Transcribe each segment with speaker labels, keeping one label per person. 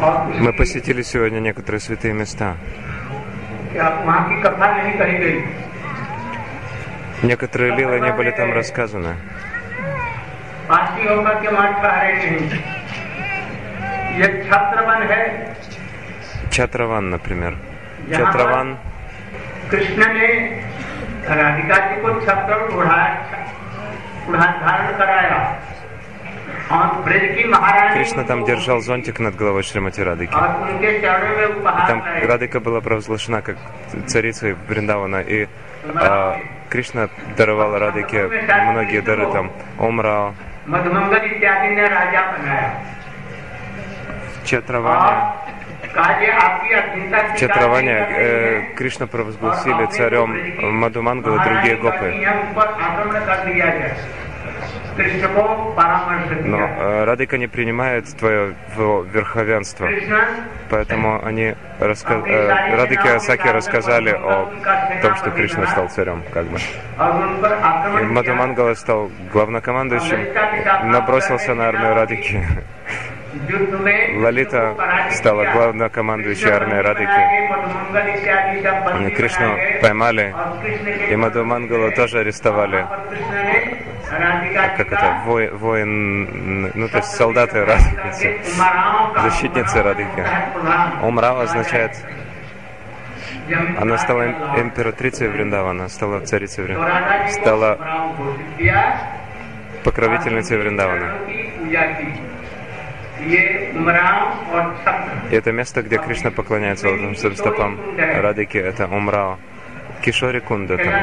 Speaker 1: और
Speaker 2: Мы посетили сегодня некоторые святые места.
Speaker 1: कि आप वहाँ की कथा नहीं कही गई
Speaker 2: Некоторые лилы не были там рассказаны.
Speaker 1: पासी होकर के वहाँ ठहरे नहीं ये छत्रवन है
Speaker 2: Чатраван, например. Чатраван
Speaker 1: कृष्ण ने राधिका जी को छत्र उड़ा उड़ा धारण कराया
Speaker 2: Кришна там держал зонтик над головой Шримати Радыки.
Speaker 1: И
Speaker 2: там Радыка была провозглашена как царицей Бриндавана, и э, Кришна даровал Радыке многие дары там.
Speaker 1: Омра,
Speaker 2: Четраване. Четраване э, Кришна провозгласили царем Мадумангала другие гопы. Но э, радыка не принимает твое верховенство. Поэтому они раска... Э, радыки Асаки рассказали о том, что Кришна стал царем, как бы. И Мадумангала стал главнокомандующим, э, набросился на армию радыки. Лалита стала главнокомандующей армией Радыки. Кришну поймали, и Мадумангалу тоже арестовали как это, воин, воин ну то есть солдаты
Speaker 1: радуются,
Speaker 2: защитницы Радхи. Умрава означает она стала эм-, императрицей Вриндавана, стала царицей Вриндавана, стала покровительницей Вриндавана. И это место, где Кришна поклоняется вот лотосным стопам Радыки, это Умрао. Кишори Кунда там.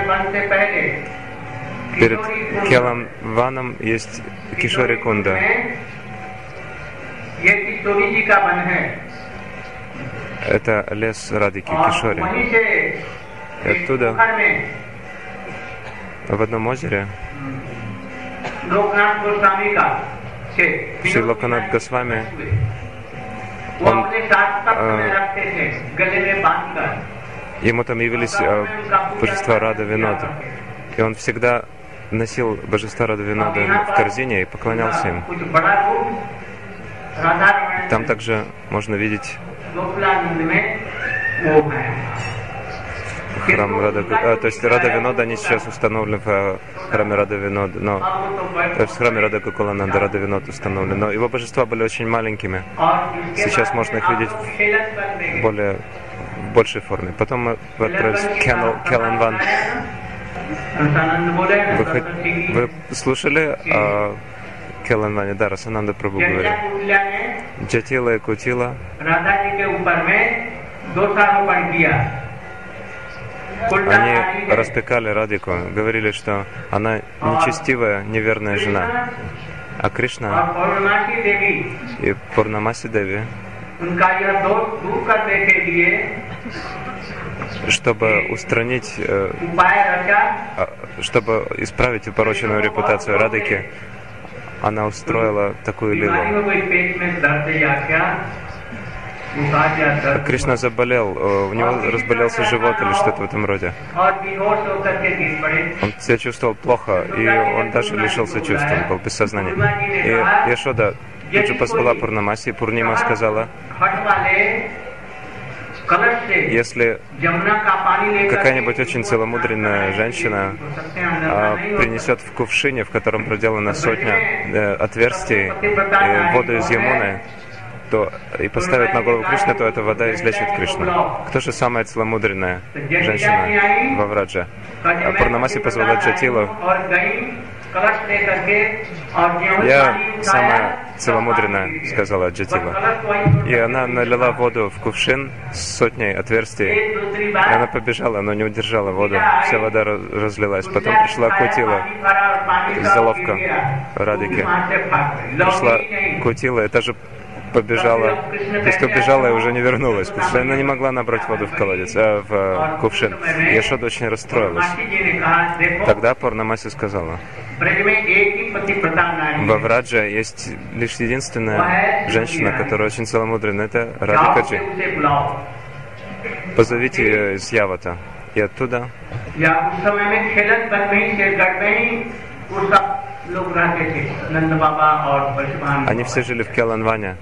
Speaker 2: Перед Келам Ваном есть Кишори Кунда. Это лес
Speaker 1: Радики
Speaker 2: Кишори. И оттуда, в одном озере, Шри Локанат Госвами, он, э, ему там явились э, божества Рада Винода. И он всегда носил божества Радавинада в корзине и поклонялся им. Там также можно видеть храм Рада, а, то есть Рада Винода, они сейчас установлены в а, храме Рада Винода, но в храме Рада Кукулананда Рада Винод установлен, но его божества были очень маленькими. Сейчас можно их видеть
Speaker 1: в
Speaker 2: более в большей форме. Потом мы отправились в Келанван. Вы, хоть, вы слушали о а, Келанане, да, Расананда Прабу говорил. Джатила и Кутила они распекали Радику, говорили, что она нечестивая, неверная жена. А Кришна и Пурнамаси Деви чтобы устранить, э, чтобы исправить упороченную репутацию Радыки, она устроила такую лилу. Кришна заболел, э, у него разболелся живот или что-то в этом роде. Он себя чувствовал плохо, и он даже лишился чувств, он был без сознания. И Яшода тут же позвала Пурнамаси, и Пурнима сказала, если какая-нибудь очень целомудренная женщина а, принесет в кувшине, в котором проделана сотня э, отверстий, э, воду из Ямуны, то, и поставит на голову Кришны, то эта вода излечит Кришну. Кто же самая целомудренная женщина во Враджа? Пурнамаси
Speaker 1: Пасвададжатила
Speaker 2: я самая целомудренная, сказала
Speaker 1: Джатива.
Speaker 2: И она налила воду в кувшин с сотней отверстий. И она побежала, но не удержала воду. Вся вода разлилась. Потом пришла Кутила, заловка Радики. Пришла Кутила, это же побежала, то есть убежала и уже не вернулась, потому что она не могла набрать воду в колодец, а в э, кувшин. Яшода очень расстроилась. Тогда Парнамаси сказала, во Враджа есть лишь единственная женщина, которая очень целомудрена, это
Speaker 1: Радхикаджи.
Speaker 2: Позовите ее из Явата. И оттуда они все жили в Келанване.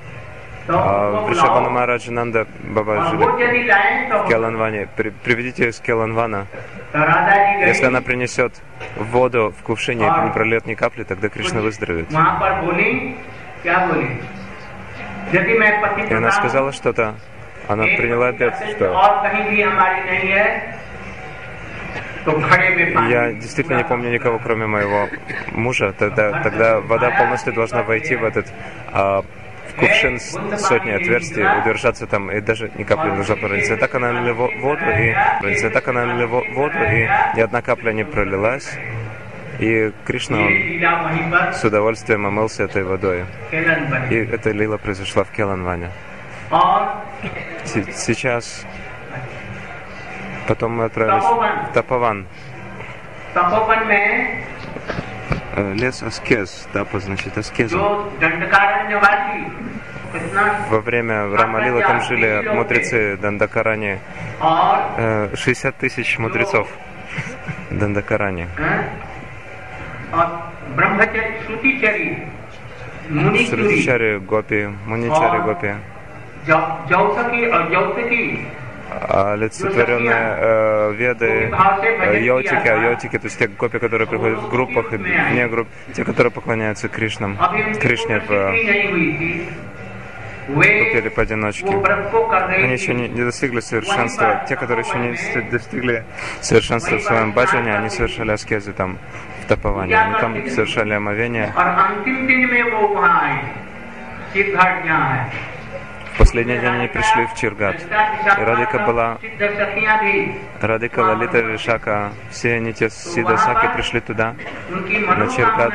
Speaker 2: А, при
Speaker 1: Шабана
Speaker 2: Мараджа Нанда Бабаджи Келанване. Приведите ее с Келанвана. Если она принесет воду в кувшине и не прольет ни капли, тогда Кришна выздоровеет. И она сказала что-то. Она приняла обед, что я действительно не помню никого, кроме моего мужа. Тогда, тогда вода полностью должна войти в этот а, кувшин с сотней отверстий, удержаться там и даже ни капли не должна пролиться. Так она налила воду и пролиться. Так она налила воду и ни одна капля не пролилась. И Кришна он с удовольствием омылся этой водой. И эта лила произошла в Келанване. Сейчас потом мы отправились в Тапаван. Э, лес аскез, тапа значит
Speaker 1: аскезом.
Speaker 2: Во время Рамалила там жили мудрецы Дандакарани. Э, 60 тысяч мудрецов Дандакарани. Срутичари Гопи, Муничари Гопи. Олицетворенные э, веды, э, йотики, йотики, то есть те гопи, которые приходят в группах и не групп, те, которые поклоняются Кришнам, Кришне в вопили поодиночке. Они еще не, не достигли совершенства. Те, которые еще не достигли совершенства в своем баджане, они совершали аскезы там, в топовании. Они ну, там совершали омовение. В последний день они пришли в Чиргат. И Радика была... Радика, Лалита, Вишака, все они, те Сидасаки, пришли туда, на
Speaker 1: Чиргат.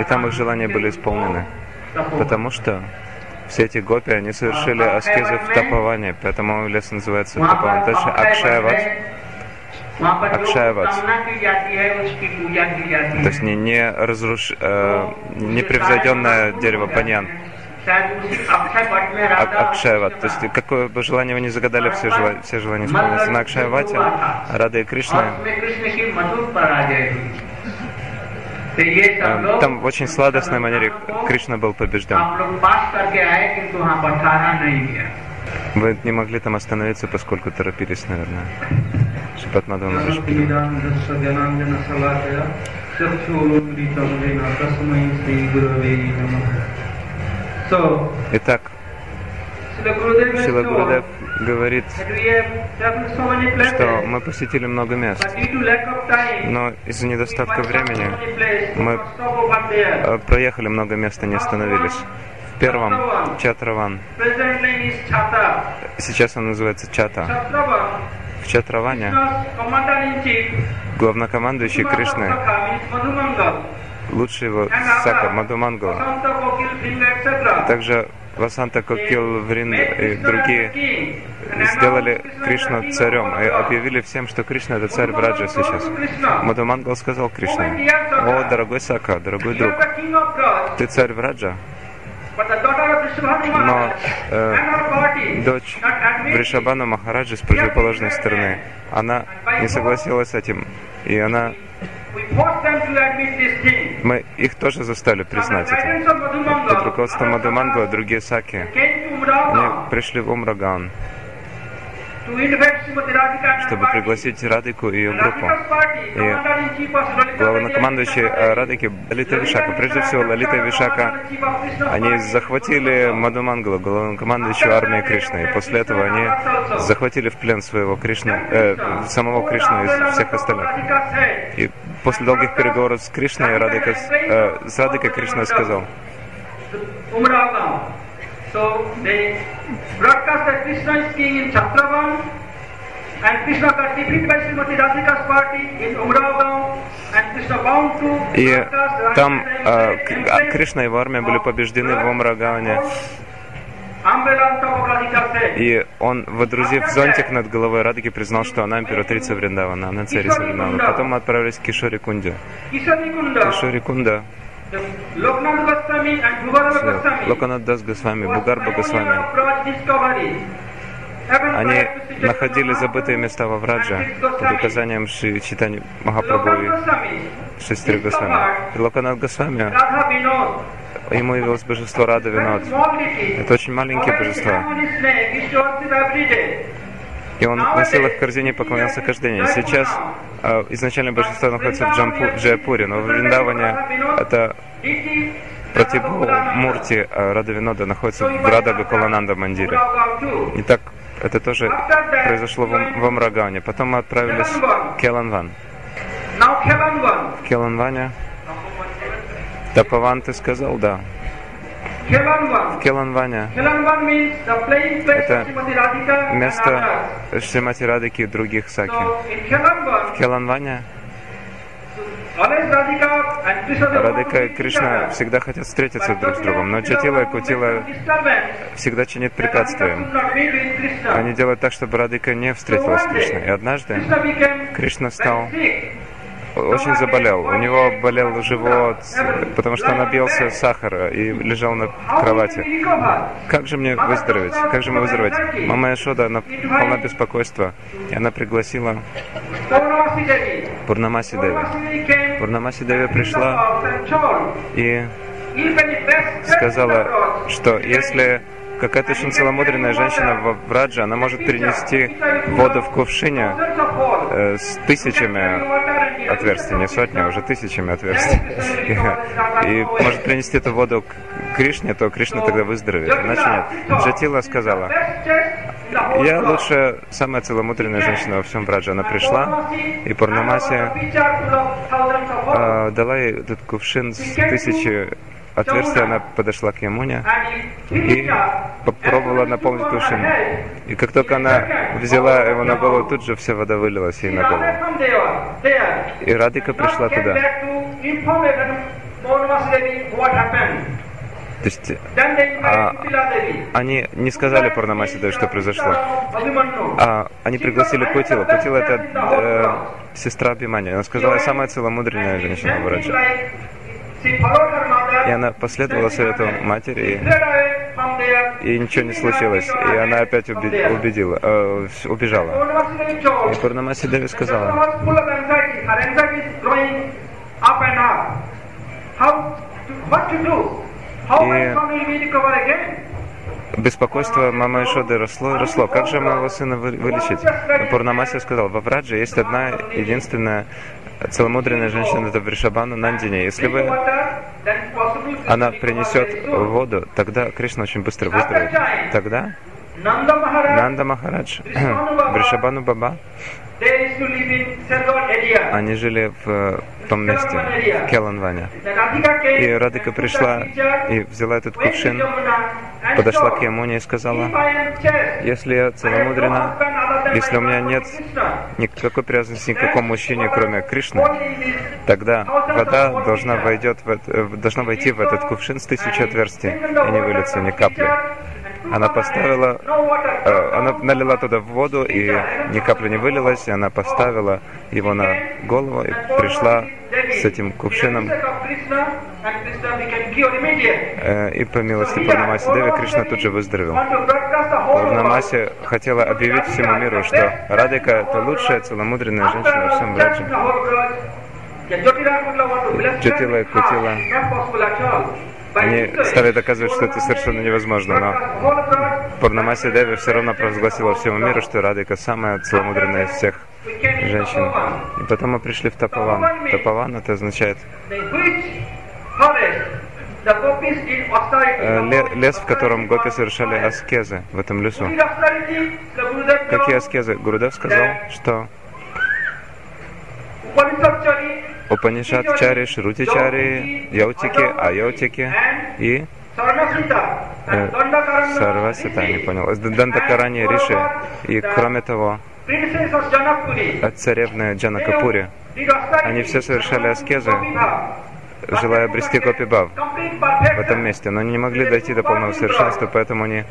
Speaker 2: И там их желания были исполнены. Потому что все эти гопи, они совершили аскезы в Тапаване, поэтому лес называется Тапаван. Дальше
Speaker 1: Акшаеват. Акшаеват.
Speaker 2: То есть не, не, разруш... э, непревзойденное дерево Паньян.
Speaker 1: Ак
Speaker 2: Акшаеват. То есть какое бы желание вы ни загадали, все, желания, все желания исполнятся. На Акшаевате Рада и Кришна там эм, в очень сладостной манере Кришна был побежден. Вы не могли там остановиться, поскольку торопились, наверное.
Speaker 1: Шипатмадам
Speaker 2: Итак, Шила Гурудев говорит, что мы посетили много мест, но из-за недостатка времени мы э, проехали много мест и не остановились. В первом Чатраван. Сейчас он называется Чата. В Чатраване главнокомандующий Кришны, лучший его Сака, Мадумангала,
Speaker 1: etc.
Speaker 2: также Васанта Кокил, Врин
Speaker 1: Made
Speaker 2: и другие сделали Кришну царем и объявили всем, что Кришна это царь Враджа сейчас. Мадумангал сказал Кришне, о, дорогой Сака, дорогой друг, ты царь Враджа, но э, дочь Вришабана Махараджи с противоположной стороны, она не согласилась с этим, и она, Мы их тоже заставили признать это. Под руководством Мадумангала
Speaker 1: other
Speaker 2: другие Саки, они пришли в Умраган, чтобы пригласить Радику и ее группу.
Speaker 1: Lalita
Speaker 2: Главнокомандующий э, Радики Лалита Вишака. Прежде всего, Лалита Вишака, они захватили Мадумангала, главнокомандующего армии Кришны. И после этого они захватили в плен своего Кришны, э, самого Кришну и всех остальных. И после долгих переговоров с Кришной, Радика, э, с Радикой Кришна сказал, и там э, а Кришна и его армия были побеждены в Умрагане. И он, водрузив зонтик над головой Радики, признал, что она императрица Вриндавана, она царица Вриндавана. Потом мы отправились к Кишори Кунде. Кишори Кунда, Локанат Дас Госвами, Бугарба Госвами, они находили забытые места во Врадже под указанием Шри Читани Махапрабху и Шестри Госвами. И Локанат Госвами ему явилось божество Рада Винод. Это очень маленькие божества. И он носил их в корзине и поклонялся каждый день. Сейчас э, изначально божество находится в, Джампу, Джайпуре, но в Вриндаване это Пратибу Мурти э, Радавинода находится в Рада Гакалананда Мандире. И так это тоже произошло в, в Амрагане. Потом мы отправились в Келанван. В Келанване Тапаван ты сказал, да. В Келанване. Это место Шримати Радики и других Саки. В Келанване Радика и Кришна всегда хотят встретиться друг с другом, но Джатила и Кутила всегда чинит препятствия. Они делают так, чтобы Радика не встретилась с Кришной. И однажды Кришна стал очень заболел. У него болел живот, потому что он объелся сахара и лежал на кровати. Как же мне выздороветь? Как же мне выздороветь? Мама Яшода, она полна беспокойства. И она пригласила Пурнамаси Деви. Пурнамаси Деви пришла и сказала, что если какая-то очень целомудренная женщина в Врадже, она может принести воду в кувшине э, с тысячами отверстий, не сотни, а уже тысячами отверстий. И, и может принести эту воду к Кришне, то Кришна тогда выздоровеет. Иначе нет. Джатила сказала, я лучше самая целомудренная женщина во всем Брадже. Она пришла, и Пурнамаси э, дала ей этот кувшин с тысячи отверстия, она подошла к Ямуне и попробовала наполнить кувшин. И как только она взяла его на голову, тут же вся вода вылилась ей на голову. И Радика пришла туда. То есть а, они не сказали Пурнамаси, что произошло. А, они пригласили Кутила. Кутила это э, сестра Бимани. Она сказала, самая целомудренная женщина в Раджа. И она последовала совету матери, и, и ничего не случилось. И она опять уби- убедила, э, убежала. И Пурнамаси Деви сказала, и беспокойство мамы Ишоды росло и росло. Как же моего сына вылечить? Пурнамаси сказал, во Врадже есть одна единственная целомудренная женщина, это Вришабану Нандине. Если вы она принесет воду, тогда Кришна очень быстро выздоровеет. Тогда Нанда Махарадж, Вришабану Баба, они жили в том месте, в Келанване. И Радика пришла и взяла этот кувшин, подошла к Ямуне и сказала, если я целомудрена, если у меня нет никакой привязанности ни к какому мужчине, кроме Кришны, тогда вода должна, войдет в, должна войти в этот кувшин с тысячи отверстий и не вылиться ни капли. Она поставила, э, она налила туда воду, и ни капли не вылилась, и она поставила его на голову и пришла с этим кувшином. Э, и по милости Пурнамаси Деви Кришна тут же выздоровел. Пурнамаси хотела объявить всему миру, что Радика это лучшая целомудренная женщина во всем Браджа. Джатила и Кутила они стали доказывать, что это совершенно невозможно, но Пурнамаси Деви все равно провозгласила всему миру, что Радика самая целомудренная из всех женщин. И потом мы пришли в Тапаван. Тапаван это означает э, лес, в котором гопи совершали аскезы в этом лесу. Какие аскезы? Гурудев сказал, что Упанишат Чари, Шрути Чари, Яутики, Аяутики и э, Сарвасита, не понял, Дандакарани Риши. И кроме того, от царевны Джанакапури, они все совершали аскезы, желая обрести Гопибав в этом месте, но они не могли дойти до полного совершенства, поэтому они,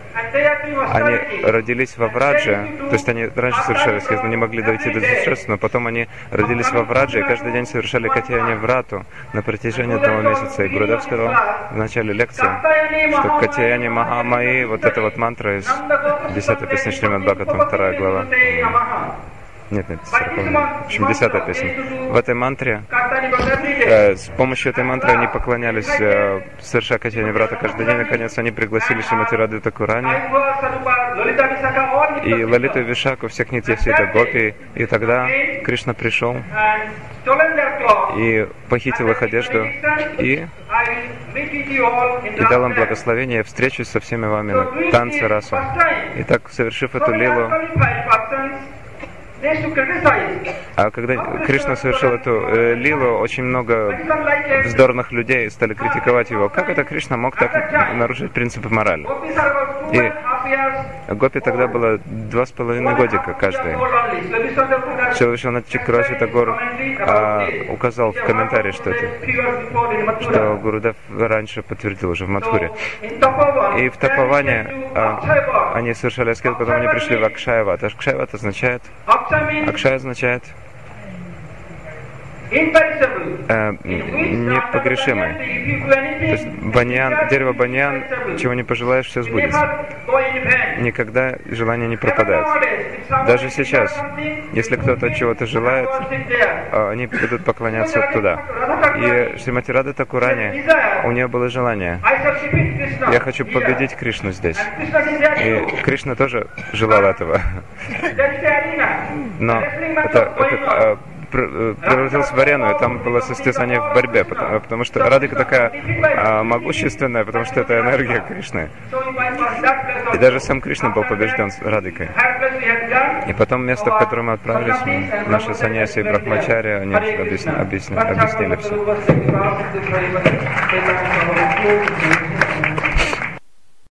Speaker 2: они родились во Врадже, то есть они раньше совершали аскез, но не могли дойти до совершенства, но потом они родились во Врадже и каждый день совершали Катьяне Врату на протяжении одного месяца. И Гурудев сказал в начале лекции, что Катьяне Махамаи, вот эта вот мантра из 10 песни Шримад Бхагаватам, вторая глава, Нет, нет, 40 В общем, десятая песня. В этой мантре, э, с помощью этой мантры они поклонялись э, Сарша Катяне Врата каждый день. Наконец они пригласили Шимати Рады Такурани и Лалиту Вишаку, всех Нитьяси, это Гопи. И тогда Кришна пришел и похитил их одежду и, и дал им благословение. Я встречусь со всеми вами на танце расу. И так, совершив эту лилу, а когда Кришна совершил эту э, лилу, очень много вздорных людей стали критиковать его. Как это Кришна мог так нарушить принципы морали? И Гопи тогда было два с половиной годика каждый. Шилвишванат Чакраси Тагор а, указал в комментарии, что это, что Гурудев раньше подтвердил уже в Мадхуре. И в Тапаване а, они совершали аскет, потом они пришли в Акшаеват. Акшаеват означает Акшай означает э, непогрешимый. То есть баньян, дерево баньян, чего не пожелаешь, все сбудется. Никогда желание не пропадает. Даже сейчас, если кто-то чего-то желает, э, они будут поклоняться туда. И Шримати Рада Такурани, у нее было желание. Я хочу победить Кришну здесь. И Кришна тоже желал этого. Но это, это превратился в арену, и там было состязание в борьбе, потому, потому что Радика такая а, могущественная, потому что это энергия Кришны. И даже сам Кришна был побежден с Радикой. И потом место, в которое мы отправились, наши саньяси и брахмачари, они объясни, объясни, объяснили все.